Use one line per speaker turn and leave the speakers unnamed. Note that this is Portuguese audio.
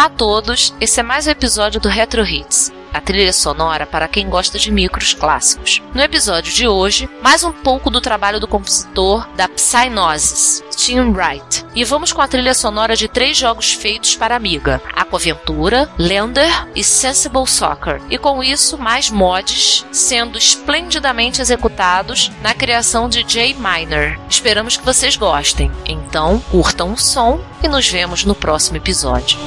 Olá a todos, esse é mais um episódio do Retro Hits, a trilha sonora para quem gosta de micros clássicos. No episódio de hoje, mais um pouco do trabalho do compositor da Psygnosis, Tim Wright. E vamos com a trilha sonora de três jogos feitos para Amiga: Aquaventura, Lender e Sensible Soccer. E com isso, mais mods sendo esplendidamente executados na criação de Jay Miner. Esperamos que vocês gostem. Então, curtam o som e nos vemos no próximo episódio.